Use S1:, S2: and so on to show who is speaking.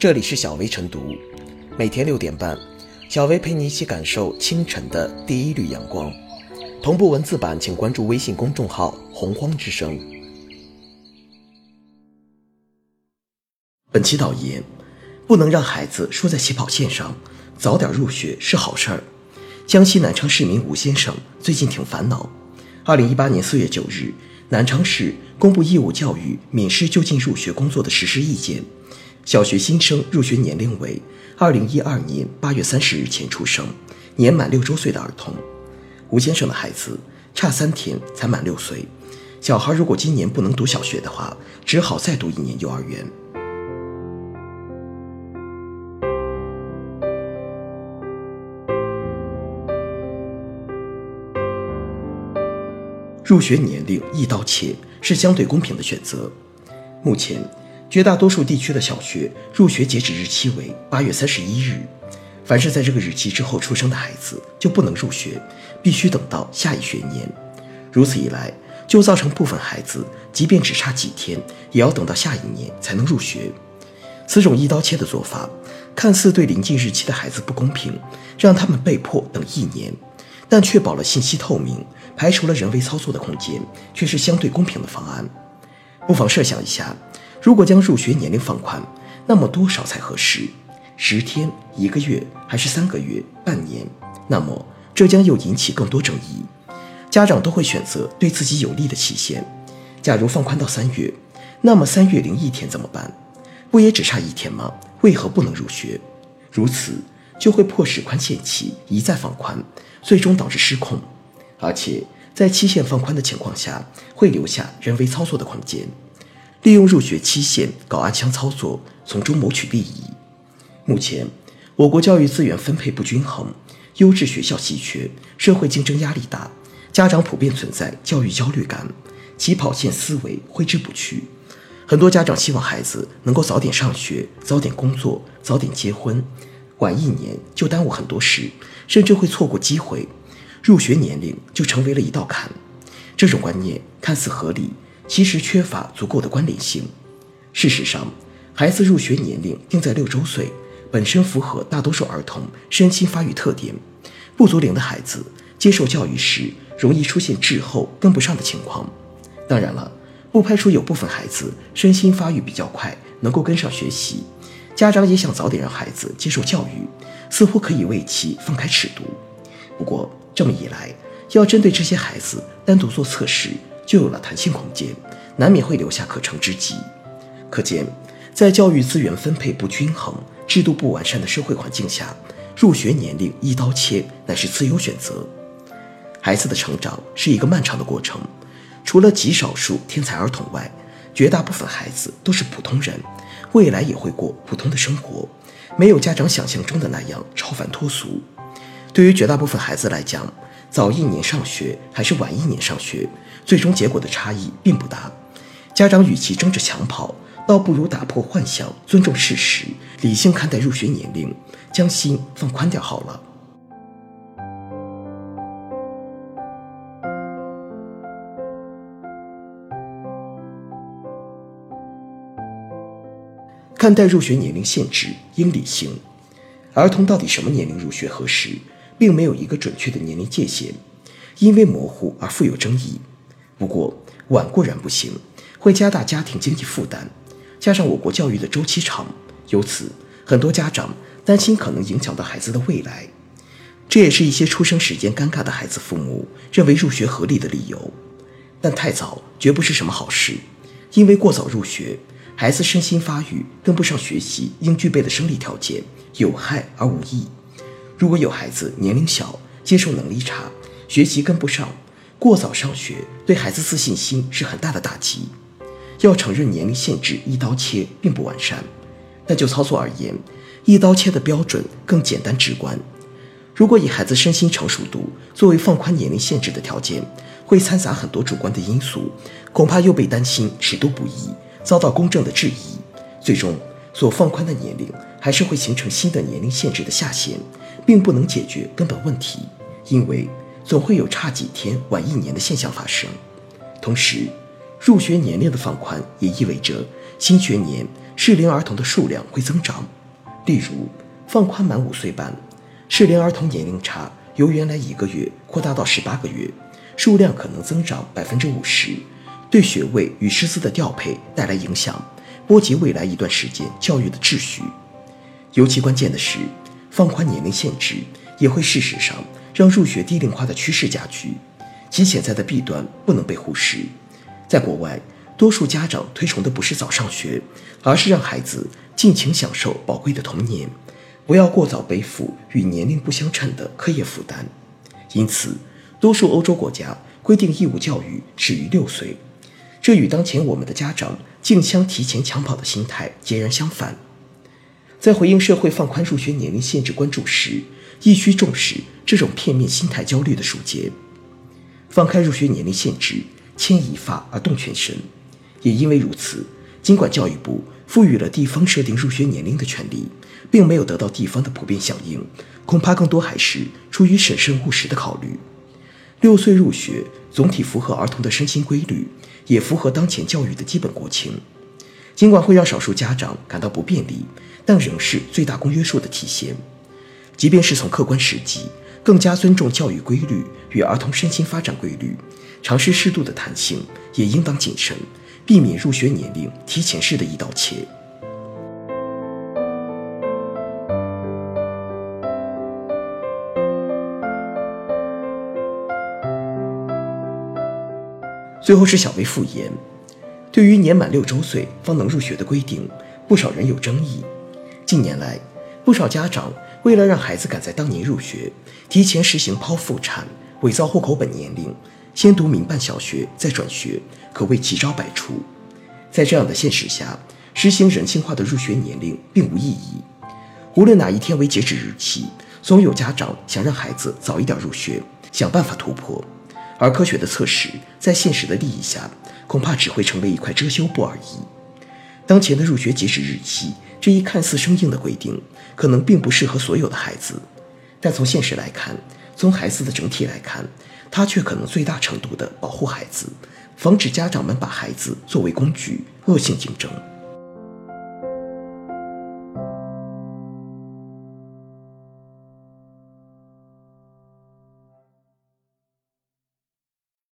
S1: 这里是小薇晨读，每天六点半，小薇陪你一起感受清晨的第一缕阳光。同步文字版，请关注微信公众号“洪荒之声”。本期导言：不能让孩子输在起跑线上，早点入学是好事儿。江西南昌市民吴先生最近挺烦恼。二零一八年四月九日，南昌市公布义务教育免试就近入学工作的实施意见。小学新生入学年龄为二零一二年八月三十日前出生、年满六周岁的儿童。吴先生的孩子差三天才满六岁，小孩如果今年不能读小学的话，只好再读一年幼儿园。入学年龄一刀切是相对公平的选择。目前。绝大多数地区的小学入学截止日期为八月三十一日，凡是在这个日期之后出生的孩子就不能入学，必须等到下一学年。如此一来，就造成部分孩子即便只差几天，也要等到下一年才能入学。此种一刀切的做法，看似对临近日期的孩子不公平，让他们被迫等一年，但确保了信息透明，排除了人为操作的空间，却是相对公平的方案。不妨设想一下。如果将入学年龄放宽，那么多少才合适？十天、一个月，还是三个月、半年？那么这将又引起更多争议。家长都会选择对自己有利的期限。假如放宽到三月，那么三月零一天怎么办？不也只差一天吗？为何不能入学？如此就会迫使宽限期一再放宽，最终导致失控。而且在期限放宽的情况下，会留下人为操作的空间。利用入学期限搞暗箱操作，从中谋取利益。目前，我国教育资源分配不均衡，优质学校稀缺，社会竞争压力大，家长普遍存在教育焦虑感，起跑线思维挥之不去。很多家长希望孩子能够早点上学、早点工作、早点结婚，晚一年就耽误很多事，甚至会错过机会，入学年龄就成为了一道坎。这种观念看似合理。其实缺乏足够的关联性。事实上，孩子入学年龄定在六周岁，本身符合大多数儿童身心发育特点。不足龄的孩子接受教育时，容易出现滞后、跟不上的情况。当然了，不排除有部分孩子身心发育比较快，能够跟上学习。家长也想早点让孩子接受教育，似乎可以为其放开尺度。不过，这么一来，要针对这些孩子单独做测试。就有了弹性空间，难免会留下可乘之机。可见，在教育资源分配不均衡、制度不完善的社会环境下，入学年龄一刀切乃是自由选择。孩子的成长是一个漫长的过程，除了极少数天才儿童外，绝大部分孩子都是普通人，未来也会过普通的生活，没有家长想象中的那样超凡脱俗。对于绝大部分孩子来讲，早一年上学还是晚一年上学，最终结果的差异并不大。家长与其争着抢跑，倒不如打破幻想，尊重事实，理性看待入学年龄，将心放宽点好了。看待入学年龄限制应理性，儿童到底什么年龄入学合适？并没有一个准确的年龄界限，因为模糊而富有争议。不过晚固然不行，会加大家庭经济负担，加上我国教育的周期长，由此很多家长担心可能影响到孩子的未来。这也是一些出生时间尴尬的孩子父母认为入学合理的理由。但太早绝不是什么好事，因为过早入学，孩子身心发育跟不上学习应具备的生理条件，有害而无益。如果有孩子年龄小，接受能力差，学习跟不上，过早上学对孩子自信心是很大的打击。要承认年龄限制一刀切并不完善，但就操作而言，一刀切的标准更简单直观。如果以孩子身心成熟度作为放宽年龄限制的条件，会掺杂很多主观的因素，恐怕又被担心尺度不一，遭到公正的质疑，最终所放宽的年龄还是会形成新的年龄限制的下限。并不能解决根本问题，因为总会有差几天、晚一年的现象发生。同时，入学年龄的放宽也意味着新学年适龄儿童的数量会增长。例如，放宽满五岁班，适龄儿童年龄差由原来一个月扩大到十八个月，数量可能增长百分之五十，对学位与师资的调配带来影响，波及未来一段时间教育的秩序。尤其关键的是，放宽年龄限制也会事实上让入学低龄化的趋势加剧，其潜在的弊端不能被忽视。在国外，多数家长推崇的不是早上学，而是让孩子尽情享受宝贵的童年。不要过早背负与年龄不相称的课业负担，因此，多数欧洲国家规定义务教育始于六岁，这与当前我们的家长竞相提前抢跑的心态截然相反。在回应社会放宽入学年龄限制关注时，亦需重视这种片面心态焦虑的疏解。放开入学年龄限制，牵一发而动全身，也因为如此，尽管教育部赋予了地方设定入学年龄的权利。并没有得到地方的普遍响应，恐怕更多还是出于审慎务实的考虑。六岁入学总体符合儿童的身心规律，也符合当前教育的基本国情。尽管会让少数家长感到不便利，但仍是最大公约数的体现。即便是从客观实际，更加尊重教育规律与儿童身心发展规律，尝试适度的弹性，也应当谨慎，避免入学年龄提前式的一刀切。最后是小薇复言，对于年满六周岁方能入学的规定，不少人有争议。近年来，不少家长为了让孩子赶在当年入学，提前实行剖腹产、伪造户口本年龄、先读民办小学再转学，可谓奇招百出。在这样的现实下，实行人性化的入学年龄并无意义。无论哪一天为截止日期，总有家长想让孩子早一点入学，想办法突破。而科学的测试，在现实的利益下，恐怕只会成为一块遮羞布而已。当前的入学截止日期这一看似生硬的规定，可能并不适合所有的孩子，但从现实来看，从孩子的整体来看，它却可能最大程度地保护孩子，防止家长们把孩子作为工具，恶性竞争。